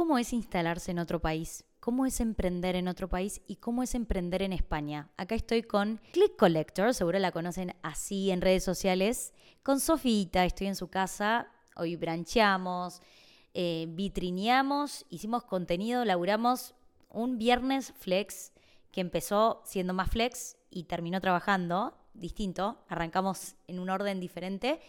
¿Cómo es instalarse en otro país? ¿Cómo es emprender en otro país y cómo es emprender en España? Acá estoy con Click Collector, seguro la conocen así en redes sociales. Con Sofita, estoy en su casa, hoy brancheamos, eh, vitrineamos, hicimos contenido, laburamos un viernes flex que empezó siendo más flex y terminó trabajando distinto, arrancamos en un orden diferente.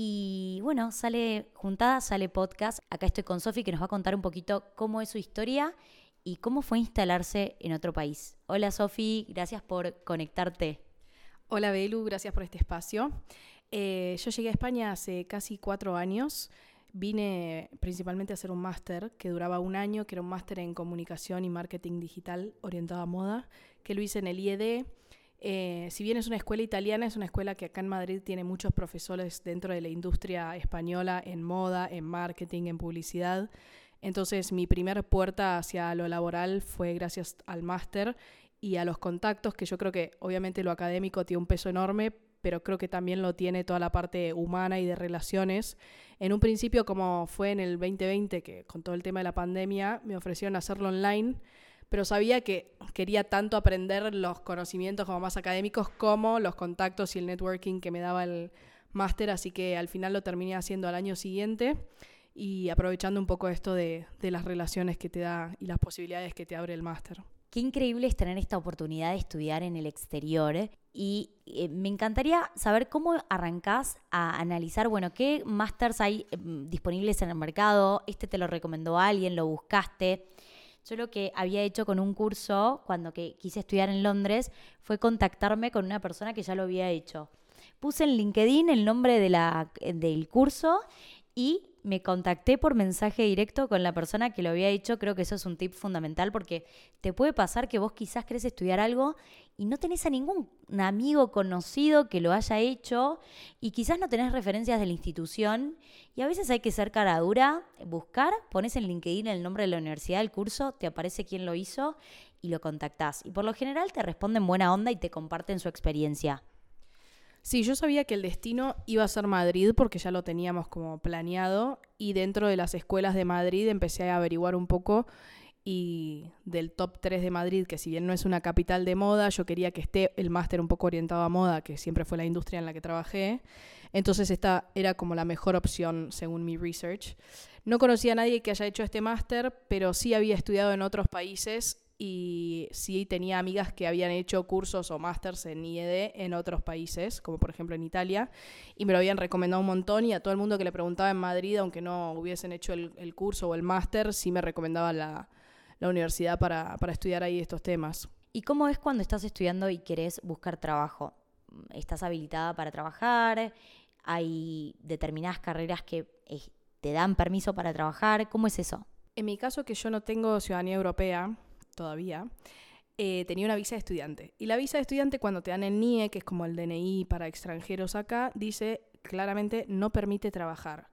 Y bueno, sale juntada, sale podcast. Acá estoy con Sofi que nos va a contar un poquito cómo es su historia y cómo fue instalarse en otro país. Hola Sofi, gracias por conectarte. Hola Belu, gracias por este espacio. Eh, yo llegué a España hace casi cuatro años. Vine principalmente a hacer un máster que duraba un año, que era un máster en comunicación y marketing digital orientado a moda, que lo hice en el IED. Eh, si bien es una escuela italiana, es una escuela que acá en Madrid tiene muchos profesores dentro de la industria española en moda, en marketing, en publicidad. Entonces mi primera puerta hacia lo laboral fue gracias al máster y a los contactos, que yo creo que obviamente lo académico tiene un peso enorme, pero creo que también lo tiene toda la parte humana y de relaciones. En un principio, como fue en el 2020, que con todo el tema de la pandemia, me ofrecieron hacerlo online, pero sabía que quería tanto aprender los conocimientos como más académicos como los contactos y el networking que me daba el máster, así que al final lo terminé haciendo al año siguiente y aprovechando un poco esto de, de las relaciones que te da y las posibilidades que te abre el máster. Qué increíble es tener esta oportunidad de estudiar en el exterior y eh, me encantaría saber cómo arrancás a analizar, bueno, qué másters hay em, disponibles en el mercado, este te lo recomendó alguien, lo buscaste. Yo lo que había hecho con un curso cuando que quise estudiar en Londres fue contactarme con una persona que ya lo había hecho. Puse en LinkedIn el nombre de la, del curso y me contacté por mensaje directo con la persona que lo había hecho. Creo que eso es un tip fundamental porque te puede pasar que vos quizás querés estudiar algo y no tenés a ningún amigo conocido que lo haya hecho y quizás no tenés referencias de la institución y a veces hay que ser cara dura, buscar, pones en LinkedIn el nombre de la universidad del curso, te aparece quién lo hizo y lo contactás. Y por lo general te responden buena onda y te comparten su experiencia. Sí, yo sabía que el destino iba a ser Madrid porque ya lo teníamos como planeado y dentro de las escuelas de Madrid empecé a averiguar un poco y del top 3 de Madrid, que si bien no es una capital de moda, yo quería que esté el máster un poco orientado a moda, que siempre fue la industria en la que trabajé. Entonces esta era como la mejor opción según mi research. No conocía a nadie que haya hecho este máster, pero sí había estudiado en otros países y sí tenía amigas que habían hecho cursos o másters en IED en otros países, como por ejemplo en Italia, y me lo habían recomendado un montón y a todo el mundo que le preguntaba en Madrid, aunque no hubiesen hecho el, curso o el máster, sí me recomendaba la, universidad para, para estudiar ahí estos temas. ¿Y cómo es cuando estás estudiando y querés buscar trabajo? ¿Estás habilitada para trabajar? ¿Hay determinadas carreras que eh, te dan permiso para trabajar? ¿Cómo es eso? En mi caso, que yo no tengo ciudadanía europea, todavía, eh, tenía una visa de estudiante. Y la visa de estudiante, cuando te dan el NIE, que es como el DNI para extranjeros acá, dice claramente no permite trabajar.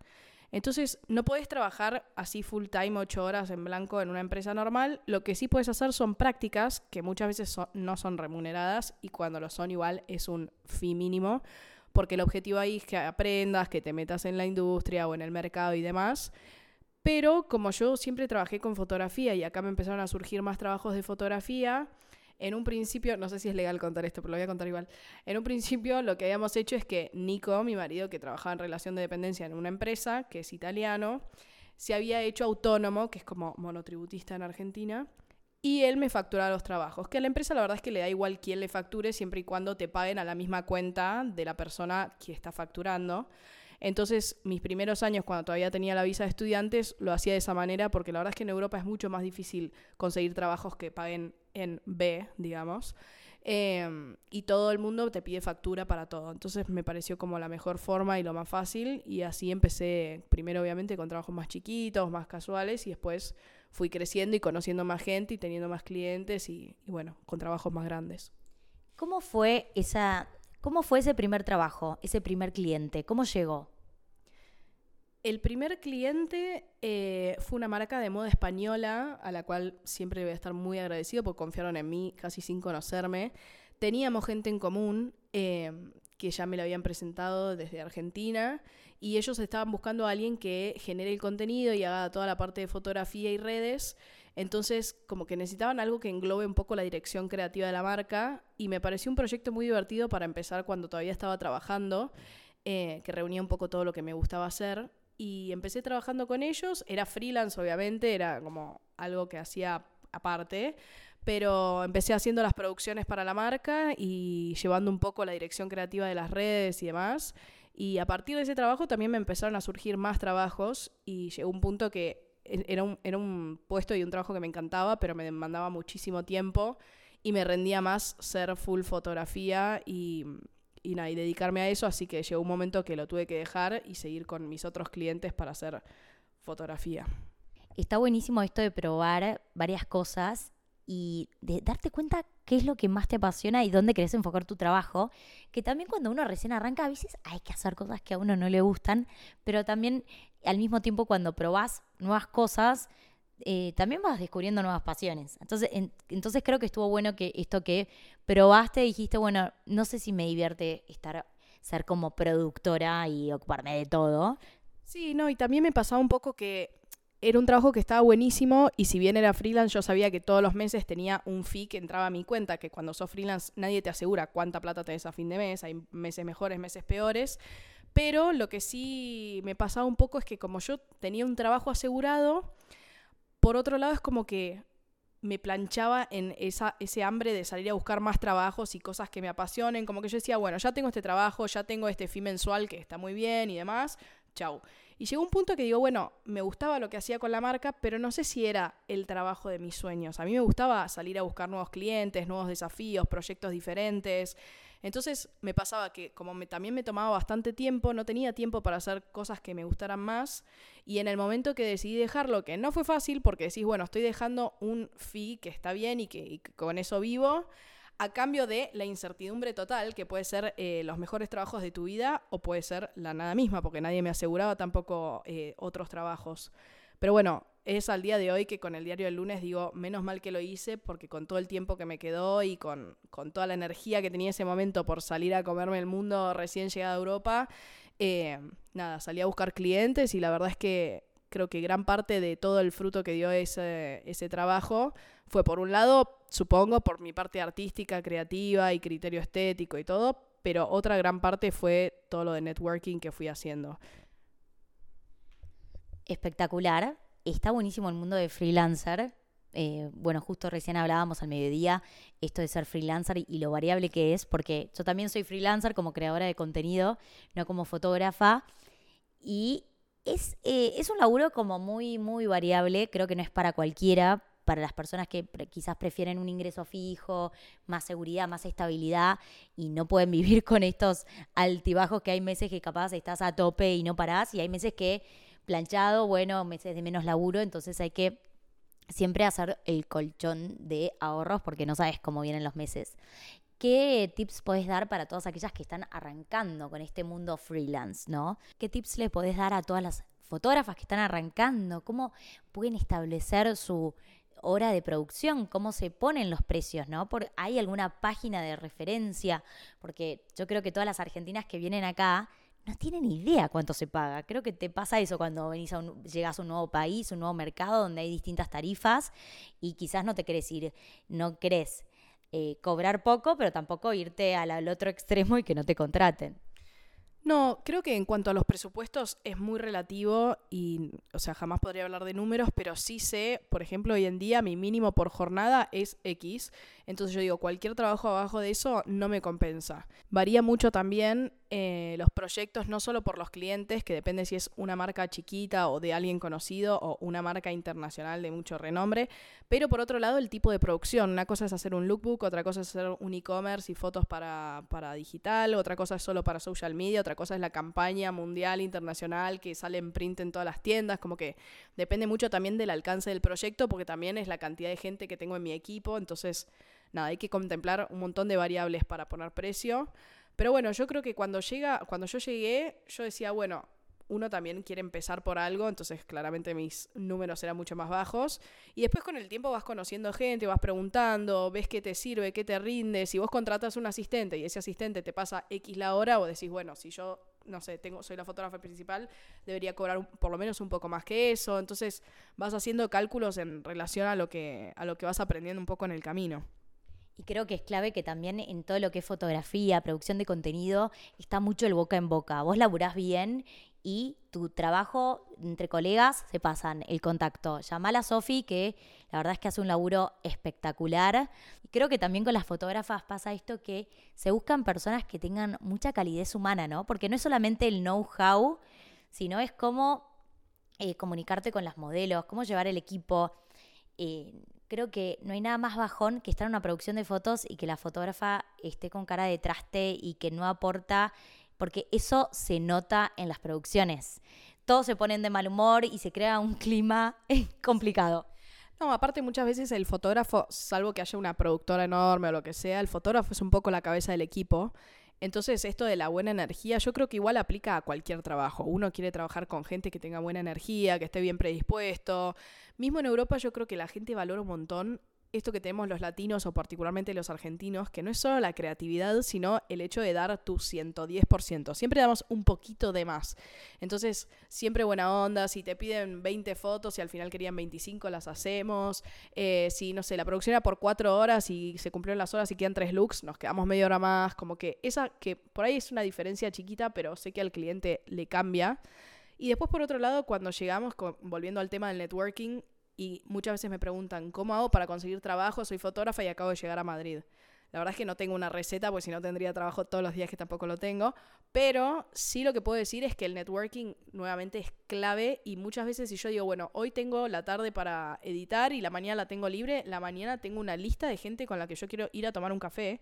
Entonces, no puedes trabajar así full time, ocho horas en blanco en una empresa normal. Lo que sí puedes hacer son prácticas que muchas veces no son remuneradas y cuando lo son igual es un fee mínimo, porque el objetivo ahí es que aprendas, que te metas en la industria o en el mercado y demás. Pero como yo siempre trabajé con fotografía y acá me empezaron a surgir más trabajos de fotografía, en un principio, no sé si es legal contar esto, pero lo voy a contar igual. En un principio lo que habíamos hecho es que Nico, mi marido, que trabajaba en relación de dependencia en una empresa, que es italiano, se había hecho autónomo, que es como monotributista en Argentina, y él me facturaba los trabajos. Que a la empresa la verdad es que le da igual quién le facture, siempre y cuando te paguen a la misma cuenta de la persona que está facturando. Entonces, mis primeros años, cuando todavía tenía la visa de estudiantes, lo hacía de esa manera, porque la verdad es que en Europa es mucho más difícil conseguir trabajos que paguen en B, digamos. Em, y todo el mundo te pide factura para todo. Entonces me pareció como la mejor forma y lo más fácil. Y así empecé, primero obviamente con trabajos más chiquitos, más casuales, y después fui creciendo y conociendo más gente y teniendo más clientes y, y bueno, con trabajos más grandes. ¿Cómo fue esa ¿Cómo fue ese primer trabajo, ese primer cliente? ¿Cómo llegó? El primer cliente eh, fue una marca de moda española, a la cual siempre voy a estar muy agradecido porque confiaron en mí casi sin conocerme. Teníamos gente en común. Eh, que ya me lo habían presentado desde Argentina y ellos estaban buscando a alguien que genere el contenido y haga toda la parte de fotografía y redes. Entonces, como que necesitaban algo que englobe un poco la dirección creativa de la marca y me pareció un proyecto muy divertido para empezar cuando todavía estaba trabajando, eh, que reunía un poco todo lo que me gustaba hacer. Y empecé trabajando con ellos, era freelance obviamente, era como algo que hacía aparte, pero empecé haciendo las producciones para la marca y llevando un poco la dirección creativa de las redes y demás. Y a partir de ese trabajo también me empezaron a surgir más trabajos y llegó un punto que e-, era un, era un puesto y un trabajo que me encantaba, pero me demandaba muchísimo tiempo y me rendía más ser full fotografía y, y, nada, dedicarme a eso, así que llegó un momento que lo tuve que dejar y seguir con mis otros clientes para hacer fotografía. Está buenísimo esto de probar varias cosas y de darte cuenta qué es lo que más te apasiona y dónde querés enfocar tu trabajo, que también cuando uno recién arranca a veces hay que hacer cosas que a uno no le gustan, pero también al mismo tiempo cuando probás nuevas cosas, eh, también vas descubriendo nuevas pasiones. Entonces, entonces creo que estuvo bueno que esto que probaste, dijiste, bueno, no sé si me divierte estar, ser como productora y ocuparme de todo. Sí, no, y también me pasaba un poco que era un trabajo que estaba buenísimo y si bien era freelance, yo sabía que todos los meses tenía un fee que entraba a mi cuenta, que cuando sos freelance nadie te asegura cuánta plata tenés a fin de mes, hay meses mejores, meses peores. Pero lo que sí me pasaba un poco es que como yo tenía un trabajo asegurado, por otro lado es como que me planchaba en esa, ese hambre de salir a buscar más trabajos y cosas que me apasionen. Como que yo decía, bueno, ya tengo este trabajo, ya tengo este fee mensual que está muy bien y demás, chau. Y llegó un punto que digo, bueno, me gustaba lo que hacía con la marca, pero no sé si era el trabajo de mis sueños. A mí me gustaba salir a buscar nuevos clientes, nuevos desafíos, proyectos diferentes. Entonces me pasaba que como también me tomaba bastante tiempo, no tenía tiempo para hacer cosas que me gustaran más. Y en el momento que decidí dejarlo, que no fue fácil porque decís, bueno, estoy dejando un fee que está bien y que, y que con eso vivo, a cambio de la incertidumbre total, que puede ser eh, los mejores trabajos de tu vida o puede ser la nada misma, porque nadie me aseguraba tampoco eh, otros trabajos. Pero bueno, es al día de hoy que con el diario del lunes digo, menos mal que lo hice, porque con todo el tiempo que me quedó y con, con toda la energía que tenía ese momento por salir a comerme el mundo recién llegada a Europa, eh, nada, salí a buscar clientes y la verdad es que creo que gran parte de todo el fruto que dio ese, ese trabajo fue por un lado, supongo, por mi parte artística, creativa y criterio estético y todo, pero otra gran parte fue todo lo de networking que fui haciendo. Espectacular. Está buenísimo el mundo de freelancer. Eh, bueno, justo recién hablábamos al mediodía esto de ser freelancer y, lo variable que es, porque yo también soy freelancer como creadora de contenido, no como fotógrafa. Y es, eh, es un laburo como muy, muy variable, creo que no es para cualquiera, para las personas que quizás prefieren un ingreso fijo, más seguridad, más estabilidad y no pueden vivir con estos altibajos que hay meses que capaz estás a tope y no parás y hay meses que planchado, bueno, meses de menos laburo, entonces hay que siempre hacer el colchón de ahorros porque no sabes cómo vienen los meses. ¿Qué tips podés dar para todas aquellas que están arrancando con este mundo freelance, no? ¿Qué tips le podés dar a todas las fotógrafas que están arrancando? ¿Cómo pueden establecer su hora de producción, cómo se ponen los precios, ¿no? Por, ¿Hay alguna página de referencia? Porque yo creo que todas las argentinas que vienen acá no tienen idea cuánto se paga. Creo que te pasa eso cuando venís a llegas a un nuevo país, un nuevo mercado donde hay distintas tarifas y quizás no te querés ir, no querés eh, cobrar poco, pero tampoco irte al otro extremo y que no te contraten. No, creo que en cuanto a los presupuestos es muy relativo y, o sea, jamás podría hablar de números, pero sí sé, por ejemplo, hoy en día mi mínimo por jornada es X. Entonces yo digo, cualquier trabajo abajo de eso no me compensa. Varía mucho también eh, los proyectos, no solo por los clientes, que depende si es una marca chiquita o de alguien conocido o una marca internacional de mucho renombre, pero por otro lado el tipo de producción. Una cosa es hacer un lookbook, otra cosa es hacer un e-commerce y fotos para, para digital, otra cosa es solo para social media, otra cosa es la campaña mundial, internacional, que sale en print en todas las tiendas, como que depende mucho también del alcance del proyecto, porque también es la cantidad de gente que tengo en mi equipo, entonces nada, hay que contemplar un montón de variables para poner precio. Pero bueno, yo creo que cuando llega, cuando yo llegué, yo decía, bueno, uno también quiere empezar por algo, entonces claramente mis números eran mucho más bajos. Y después con el tiempo vas conociendo gente, vas preguntando, ves qué te sirve, qué te rinde. Si vos contratas un asistente y ese asistente te pasa X la hora, o decís, bueno, si yo, no sé, tengo, soy la fotógrafa principal, debería cobrar por lo menos un poco más que eso. Entonces vas haciendo cálculos en relación a lo que, a lo que vas aprendiendo un poco en el camino. Y creo que es clave que también en todo lo que es fotografía, producción de contenido, está mucho el boca en boca. Vos laburás bien y tu trabajo entre colegas se pasan el contacto. Llamala a Sofi, que la verdad es que hace un laburo espectacular. Y creo que también con las fotógrafas pasa esto que se buscan personas que tengan mucha calidez humana, ¿no? Porque no es solamente el know-how, sino es cómo eh, comunicarte con las modelos, cómo llevar el equipo. Eh, creo que no hay nada más bajón que estar en una producción de fotos y que la fotógrafa esté con cara de traste y que no aporta porque eso se nota en las producciones. Todos se ponen de mal humor y se crea un clima complicado. No, aparte muchas veces el fotógrafo, salvo que haya una productora enorme o lo que sea, el fotógrafo es un poco la cabeza del equipo. Entonces esto de la buena energía yo creo que igual aplica a cualquier trabajo. Uno quiere trabajar con gente que tenga buena energía, que esté bien predispuesto. Mismo en Europa yo creo que la gente valora un montón esto que tenemos los latinos o particularmente los argentinos, que no es solo la creatividad, sino el hecho de dar tu 110%. Siempre damos un poquito de más. Entonces, siempre buena onda, si te piden 20 fotos y al final querían 25, las hacemos. Eh, si, no sé, la producción era por 4 horas y se cumplieron las horas y quedan 3 looks, nos quedamos media hora más. Como que esa, que por ahí es una diferencia chiquita, pero sé que al cliente le cambia. Y después, por otro lado, cuando llegamos, volviendo al tema del networking, y muchas veces me preguntan, ¿cómo hago para conseguir trabajo? Soy fotógrafa y acabo de llegar a Madrid. La verdad es que no tengo una receta, porque si no tendría trabajo todos los días que tampoco lo tengo. Pero sí lo que puedo decir es que el networking nuevamente es clave y muchas veces si yo digo, bueno, hoy tengo la tarde para editar y la mañana la tengo libre, la mañana tengo una lista de gente con la que yo quiero ir a tomar un café.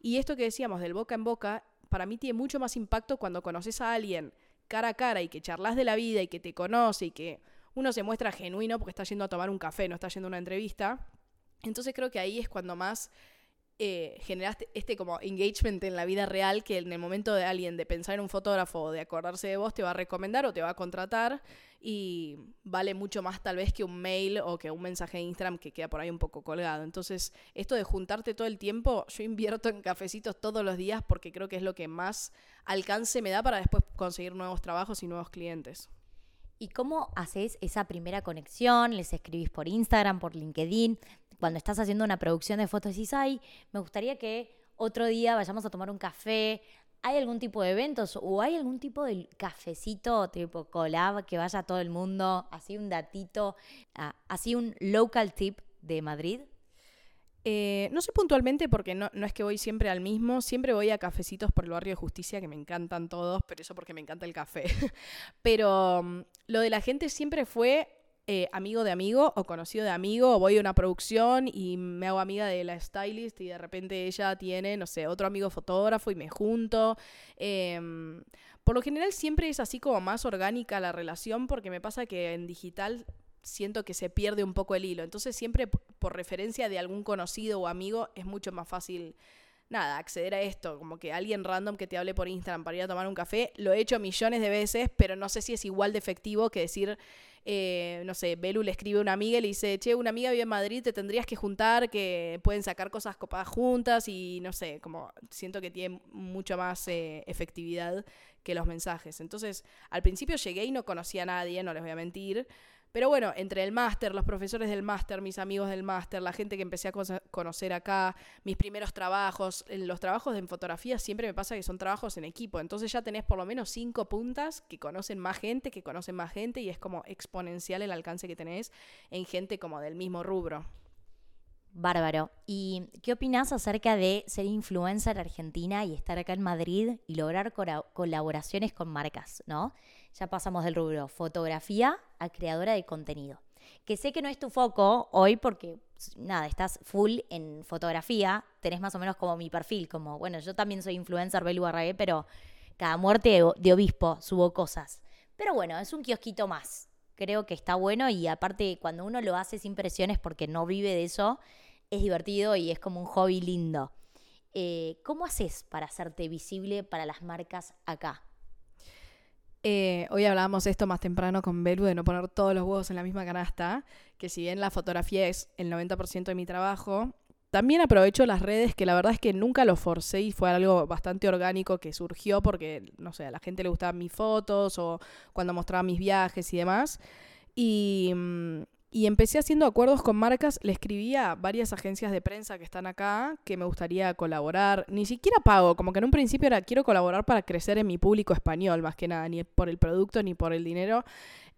Y esto que decíamos del boca en boca, para mí tiene mucho más impacto cuando conoces a alguien cara a cara y que charlas de la vida y que te conoce y que uno se muestra genuino porque está yendo a tomar un café, no está yendo a una entrevista. Entonces creo que ahí es cuando más eh, generaste este como engagement en la vida real que en el momento de alguien de pensar en un fotógrafo o de acordarse de vos te va a recomendar o te va a contratar y vale mucho más tal vez que un mail o que un mensaje de Instagram que queda por ahí un poco colgado. Entonces, esto de juntarte todo el tiempo, yo invierto en cafecitos todos los días porque creo que es lo que más alcance me da para después conseguir nuevos trabajos y nuevos clientes. ¿Y cómo haces esa primera conexión? ¿Les escribís por Instagram, por LinkedIn? Cuando estás haciendo una producción de fotos, decís, ay, me gustaría que otro día vayamos a tomar un café. ¿Hay algún tipo de eventos o hay algún tipo de cafecito tipo collab que vaya a todo el mundo? Así un datito, ah, así un local tip de Madrid. Eh, no sé puntualmente porque no, no, es que voy siempre al mismo, siempre voy a cafecitos por el barrio de justicia que me encantan todos, pero eso porque me encanta el café. pero mm, lo de la gente siempre fue eh, amigo de amigo o conocido de amigo, voy a una producción y me hago amiga de la stylist y de repente ella tiene, no sé, otro amigo fotógrafo y me junto. Em, por lo general siempre es así como más orgánica la relación porque me pasa que en digital siento que se pierde un poco el hilo. Entonces siempre por referencia de algún conocido o amigo es mucho más fácil, nada, acceder a esto. Como que alguien random que te hable por Instagram para ir a tomar un café, lo he hecho millones de veces, pero no sé si es igual de efectivo que decir, eh, no sé, Belu le escribe a una amiga y le dice, che, una amiga vive en Madrid, te tendrías que juntar, que pueden sacar cosas copadas juntas y no sé, como siento que tiene mucho más eh, efectividad que los mensajes. Entonces, al principio llegué y no conocía a nadie, no les voy a mentir. Pero bueno, entre el máster, los profesores del máster, mis amigos del máster, la gente que empecé a conocer acá, mis primeros trabajos, los trabajos en fotografía siempre me pasa que son trabajos en equipo. Entonces ya tenés por lo menos cinco puntas que conocen más gente, que conocen más gente y es como exponencial el alcance que tenés en gente como del mismo rubro. Bárbaro. ¿Y qué opinas acerca de ser influencer argentina y estar acá en Madrid y lograr colaboraciones con marcas, ¿no? Ya pasamos del rubro fotografía a creadora de contenido. Que sé que no es tu foco hoy porque, nada, estás full en fotografía, tenés más o menos como mi perfil, como, bueno, yo también soy influencer Belu Arragué, pero cada muerte de obispo subo cosas. Pero bueno, es un kiosquito más. Creo que está bueno y aparte cuando uno lo hace sin presiones porque no vive de eso, es divertido y es como un hobby lindo. Eh, ¿Cómo haces para hacerte visible para las marcas acá? Eh, hoy hablábamos esto más temprano con Belu de no poner todos los huevos en la misma canasta, que si bien la fotografía es el 90% de mi trabajo, también aprovecho las redes, que la verdad es que nunca lo forcé y fue algo bastante orgánico que surgió porque, no sé, a la gente le gustaban mis fotos o cuando mostraba mis viajes y demás. Y, mm, y empecé haciendo acuerdos con marcas, le escribía a varias agencias de prensa que están acá que me gustaría colaborar. Ni siquiera pago, como que en un principio era quiero colaborar para crecer en mi público español, más que nada, ni por el producto ni por el dinero.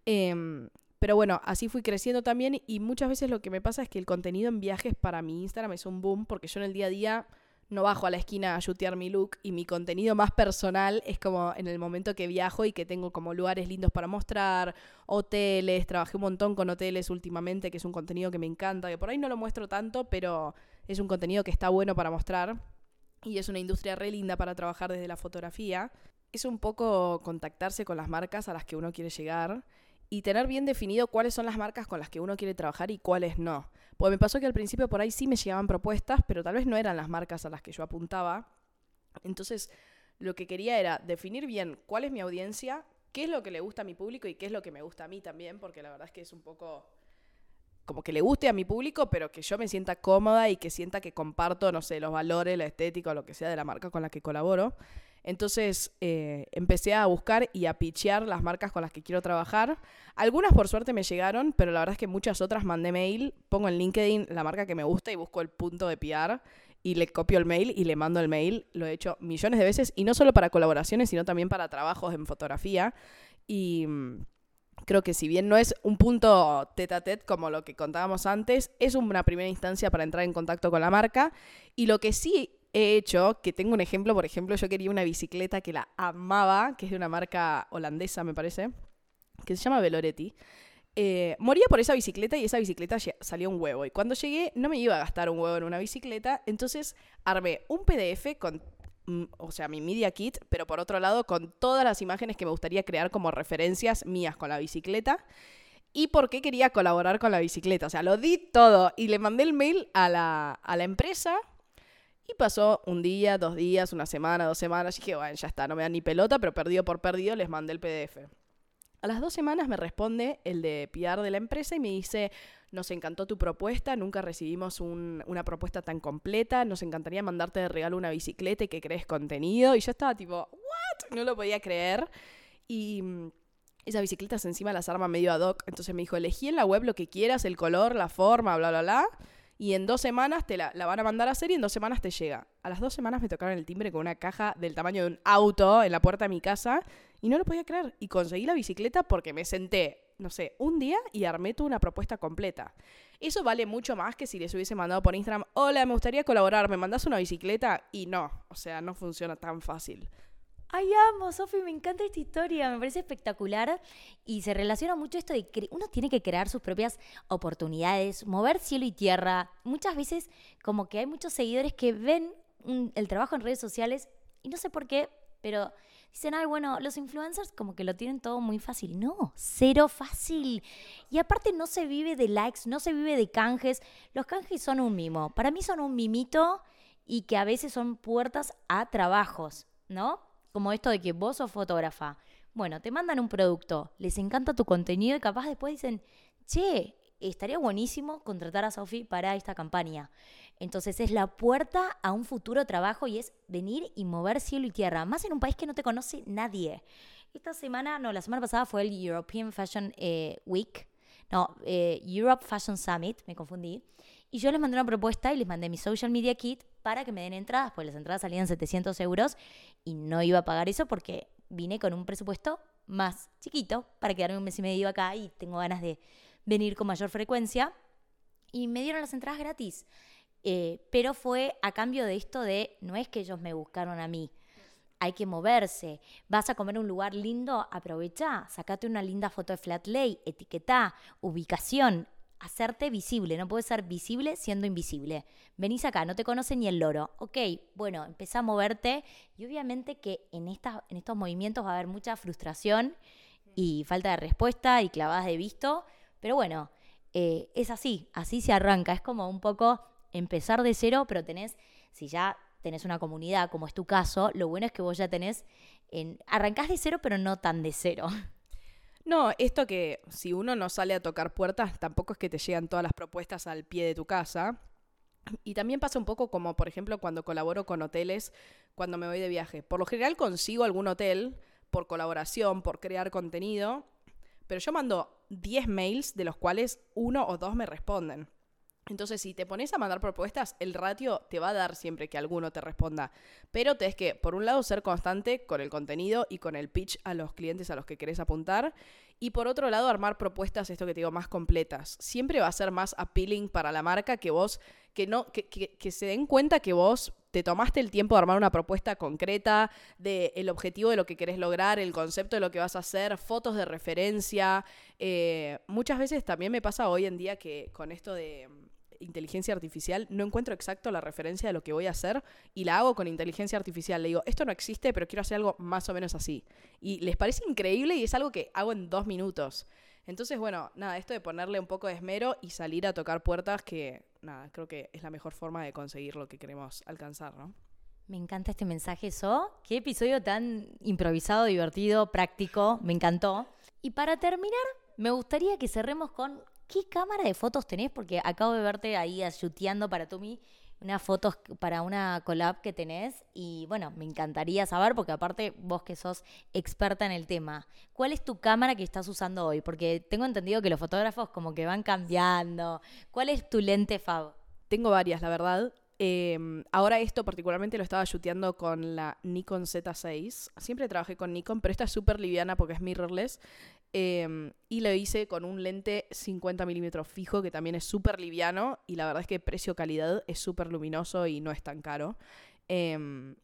Em, pero bueno, así fui creciendo también y muchas veces lo que me pasa es que el contenido en viajes para mi Instagram es un boom porque yo en el día a día no bajo a la esquina a chutear mi look y mi contenido más personal es como en el momento que viajo y que tengo como lugares lindos para mostrar, hoteles, trabajé un montón con hoteles últimamente, que es un contenido que me encanta, que por ahí no lo muestro tanto, pero es un contenido que está bueno para mostrar y es una industria re linda para trabajar desde la fotografía. Es un poco contactarse con las marcas a las que uno quiere llegar y tener bien definido cuáles son las marcas con las que uno quiere trabajar y cuáles no. Pues me pasó que al principio por ahí sí me llegaban propuestas, pero tal vez no eran las marcas a las que yo apuntaba. Entonces, lo que quería era definir bien cuál es mi audiencia, qué es lo que le gusta a mi público y qué es lo que me gusta a mí también, porque la verdad es que es un poco como que le guste a mi público, pero que yo me sienta cómoda y que sienta que comparto, no sé, los valores, la estética o lo que sea de la marca con la que colaboro. Entonces eh, empecé a buscar y a pichear las marcas con las que quiero trabajar. Algunas por suerte me llegaron, pero la verdad es que muchas otras mandé mail, pongo en LinkedIn la marca que me gusta y busco el punto de PR y le copio el mail y le mando el mail. Lo he hecho millones de veces y no solo para colaboraciones, sino también para trabajos en fotografía. Y mm, creo que si bien no es un punto tete a tete como lo que contábamos antes, es una primera instancia para entrar en contacto con la marca. Y lo que sí he hecho, que tengo un ejemplo, por ejemplo, yo quería una bicicleta que la amaba, que es de una marca holandesa, me parece, que se llama Veloretti. Eh, moría por esa bicicleta y esa bicicleta salió un huevo. Y cuando llegué no me iba a gastar un huevo en una bicicleta, entonces armé un PDF con, mm, o sea, mi media kit, pero por otro lado con todas las imágenes que me gustaría crear como referencias mías con la bicicleta y por qué quería colaborar con la bicicleta. O sea, lo di todo y le mandé el mail a la, a la empresa y pasó un día, dos días, una semana, dos semanas. Y dije, bueno, ya está, no me dan ni pelota, pero perdido por perdido les mandé el PDF. A las dos semanas me responde el de PR de la empresa y me dice, nos encantó tu propuesta, nunca recibimos una propuesta tan completa, nos encantaría mandarte de regalo una bicicleta y que crees contenido. Y yo estaba tipo, ¿what? No lo podía creer. Y mm, esas bicicletas encima las arma medio ad hoc. Entonces me dijo, elegí en la web lo que quieras, el color, la forma, bla, bla, bla y en dos semanas te la, van a mandar a hacer y en dos semanas te llega. A las dos semanas me tocaron el timbre con una caja del tamaño de un auto en la puerta de mi casa y no lo podía creer. Y conseguí la bicicleta porque me senté, no sé, un día y armé toda una propuesta completa. Eso vale mucho más que si les hubiese mandado por Instagram, hola, me gustaría colaborar, ¿me mandas una bicicleta? Y no, o sea, no funciona tan fácil. Ay, amo, Sofi, me encanta esta historia, me parece espectacular y se relaciona mucho esto de que uno tiene que crear sus propias oportunidades, mover cielo y tierra. Muchas veces como que hay muchos seguidores que ven el trabajo en redes sociales y no sé por qué, pero dicen, ay, bueno, los influencers como que lo tienen todo muy fácil. No, cero fácil. Y aparte no se vive de likes, no se vive de canjes. Los canjes son un mimo. Para mí son un mimito y que a veces son puertas a trabajos, ¿no? Como esto de que vos sos fotógrafa. Bueno, te mandan un producto, les encanta tu contenido y capaz después dicen, che, estaría buenísimo contratar a Sofi para esta campaña. Entonces es la puerta a un futuro trabajo y es venir y mover cielo y tierra, más en un país que no te conoce nadie. Esta semana, no, la semana pasada fue el European Fashion eh, Week, no, eh, Europe Fashion Summit, me confundí. Y yo les mandé una propuesta y les mandé mi social media kit para que me den entradas, pues las entradas salían 700 euros y no iba a pagar eso porque vine con un presupuesto más chiquito para quedarme un mes y medio acá y tengo ganas de venir con mayor frecuencia. Y me dieron las entradas gratis. Eh, pero fue a cambio de esto de, no es que ellos me buscaron a mí, hay que moverse. Vas a comer un lugar lindo, aprovecha, sacate una linda foto de flat lay, etiqueta, ubicación, hacerte visible, no puedes ser visible siendo invisible. Venís acá, no te conoce ni el loro. Ok, bueno, empezá a moverte y obviamente que en, en estos movimientos va a haber mucha frustración y falta de respuesta y clavadas de visto, pero bueno, eh, es así, así se arranca, es como un poco empezar de cero, pero tenés, si ya tenés una comunidad, como es tu caso, lo bueno es que vos ya tenés, en, arrancás de cero, pero no tan de cero. No, esto que si uno no sale a tocar puertas, tampoco es que te llegan todas las propuestas al pie de tu casa. Y también pasa un poco como, por ejemplo, cuando colaboro con hoteles, cuando me voy de viaje. Por lo general consigo algún hotel por colaboración, por crear contenido, pero yo mando 10 mails de los cuales uno o dos me responden. Entonces, si te pones a mandar propuestas, el ratio te va a dar siempre que alguno te responda. Pero tenés que, por un lado, ser constante con el contenido y con el pitch a los clientes a los que querés apuntar. Y por otro lado, armar propuestas, esto que te digo, más completas. Siempre va a ser más appealing para la marca que vos, que no, que, que, se den cuenta que vos te tomaste el tiempo de armar una propuesta concreta del el objetivo de lo que querés lograr, el concepto de lo que vas a hacer, fotos de referencia. Eh, muchas veces también me pasa hoy en día que con esto de inteligencia artificial, no encuentro exacto la referencia de lo que voy a hacer y la hago con inteligencia artificial. Le digo, esto no existe, pero quiero hacer algo más o menos así. Y les parece increíble y es algo que hago en dos minutos. Entonces, bueno, nada, esto de ponerle un poco de esmero y salir a tocar puertas, que nada, creo que es la mejor forma de conseguir lo que queremos alcanzar, ¿no? Me encanta este mensaje, So. Qué episodio tan improvisado, divertido, práctico. Me encantó. Y para terminar, me gustaría que cerremos con ¿qué cámara de fotos tenés? Porque acabo de verte ahí chuteando para Tumi unas fotos para una collab que tenés y bueno, me encantaría saber porque aparte vos que sos experta en el tema, ¿cuál es tu cámara que estás usando hoy? Porque tengo entendido que los fotógrafos como que van cambiando. ¿Cuál es tu lente Fab? Tengo varias, la verdad. Em, ahora esto particularmente lo estaba shooteando con la Nikon Z6. Siempre trabajé con Nikon, pero esta es súper liviana porque es mirrorless. Em, y lo hice con un lente 50 milímetros fijo que también es súper liviano y la verdad es que precio-calidad es súper luminoso y no es tan caro. Em,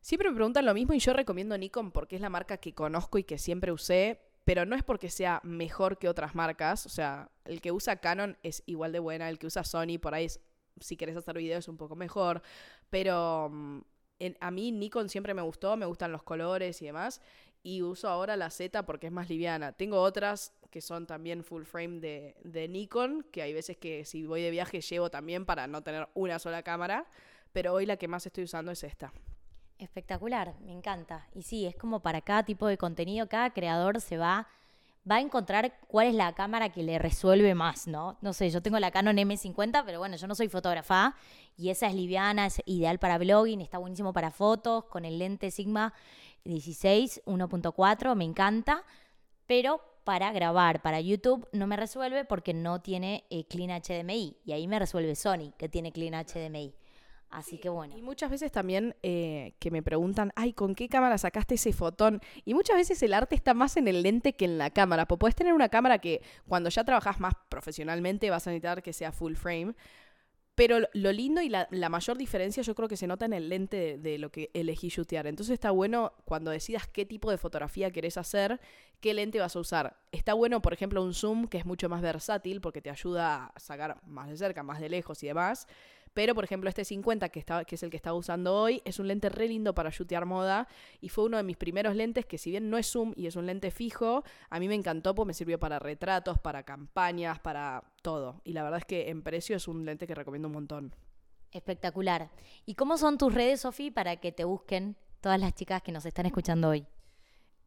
siempre me preguntan lo mismo y yo recomiendo Nikon porque es la marca que conozco y que siempre usé, pero no es porque sea mejor que otras marcas. O sea, el que usa Canon es igual de buena, el que usa Sony por ahí si querés hacer videos es un poco mejor, pero mm, a mí Nikon siempre me gustó, me gustan los colores y demás y uso ahora la Z porque es más liviana. Tengo otras que son también full frame de, Nikon, que hay veces que si voy de viaje llevo también para no tener una sola cámara, pero hoy la que más estoy usando es esta. Espectacular, me encanta. Y sí, es como para cada tipo de contenido, cada creador se va va a encontrar cuál es la cámara que le resuelve más, ¿no? No sé, yo tengo la Canon M50, pero bueno, yo no soy fotógrafa y esa es liviana, es ideal para blogging, está buenísimo para fotos, con el lente Sigma 16 1.4, me encanta, pero para grabar para YouTube no me resuelve porque no tiene eh, Clean HDMI y ahí me resuelve Sony que tiene Clean HDMI. Así que bueno. Y muchas veces también eh, que me preguntan, ay, ¿con qué cámara sacaste ese fotón? Y muchas veces el arte está más en el lente que en la cámara. Pues puedes tener una cámara que cuando ya trabajas más profesionalmente vas a necesitar que sea full frame. Pero lo lindo y la, mayor diferencia yo creo que se nota en el lente de, lo que elegí shootear. Entonces está bueno cuando decidas qué tipo de fotografía querés hacer, qué lente vas a usar. Está bueno, por ejemplo, un zoom que es mucho más versátil porque te ayuda a sacar más de cerca, más de lejos y demás. Pero, por ejemplo, este 50, que, está, que es el que estaba usando hoy, es un lente re lindo para shootear moda y fue uno de mis primeros lentes que si bien no es zoom y es un lente fijo, a mí me encantó porque me sirvió para retratos, para campañas, para todo. Y la verdad es que en precio es un lente que recomiendo un montón. Espectacular. ¿Y cómo son tus redes, Sofi, para que te busquen todas las chicas que nos están escuchando hoy?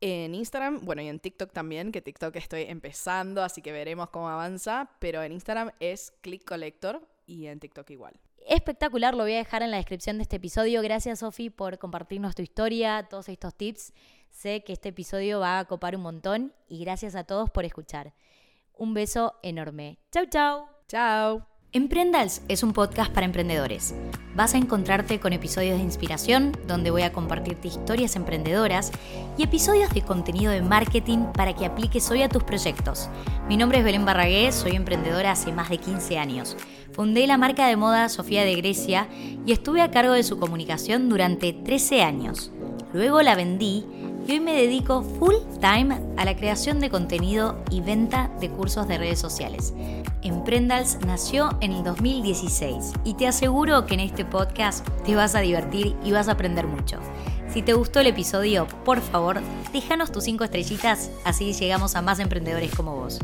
En Instagram, bueno, y en TikTok también, que TikTok estoy empezando, así que veremos cómo avanza, pero en Instagram es Click Collector y en TikTok igual espectacular, lo voy a dejar en la descripción de este episodio. Gracias, Sofi, por compartirnos tu historia, todos estos tips. Sé que este episodio va a copar un montón y gracias a todos por escuchar. Un beso enorme. Chau, chau. Chao. Emprendals es un podcast para emprendedores. Vas a encontrarte con episodios de inspiración, donde voy a compartirte historias emprendedoras y episodios de contenido de marketing para que apliques hoy a tus proyectos. Mi nombre es Belén Barragué, soy emprendedora hace más de 15 años. Fundé la marca de moda Sofía de Grecia y estuve a cargo de su comunicación durante 13 años. Luego la vendí y hoy me dedico full time a la creación de contenido y venta de cursos de redes sociales. Emprendals nació en el 2016 y te aseguro que en este podcast te vas a divertir y vas a aprender mucho. Si te gustó el episodio, por favor, déjanos tus 5 estrellitas, así llegamos a más emprendedores como vos.